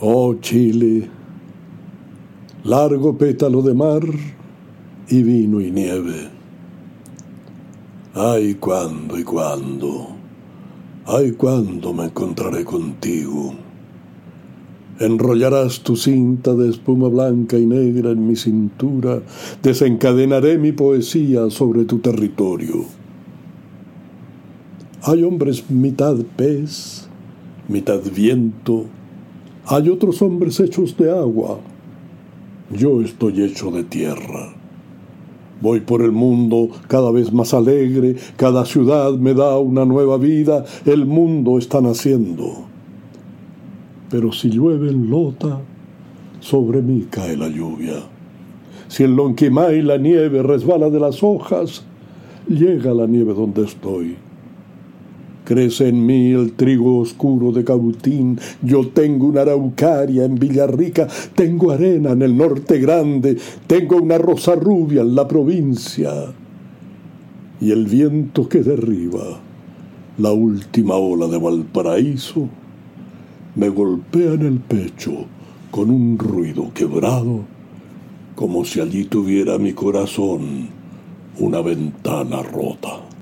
Oh Chile, largo pétalo de mar y vino y nieve. Ay, cuándo y cuándo, ay, cuándo me encontraré contigo. Enrollarás tu cinta de espuma blanca y negra en mi cintura, desencadenaré mi poesía sobre tu territorio. Hay hombres mitad pez, mitad viento, hay otros hombres hechos de agua. Yo estoy hecho de tierra. Voy por el mundo cada vez más alegre, cada ciudad me da una nueva vida, el mundo está naciendo. Pero si llueve en Lota, sobre mí cae la lluvia. Si en Lonquimay la nieve resbala de las hojas, llega la nieve donde estoy. Crece en mí el trigo oscuro de Cautín. Yo tengo una araucaria en Villarrica, tengo arena en el norte grande, tengo una rosa rubia en la provincia. Y el viento que derriba la última ola de Valparaíso me golpea en el pecho con un ruido quebrado, como si allí tuviera mi corazón una ventana rota.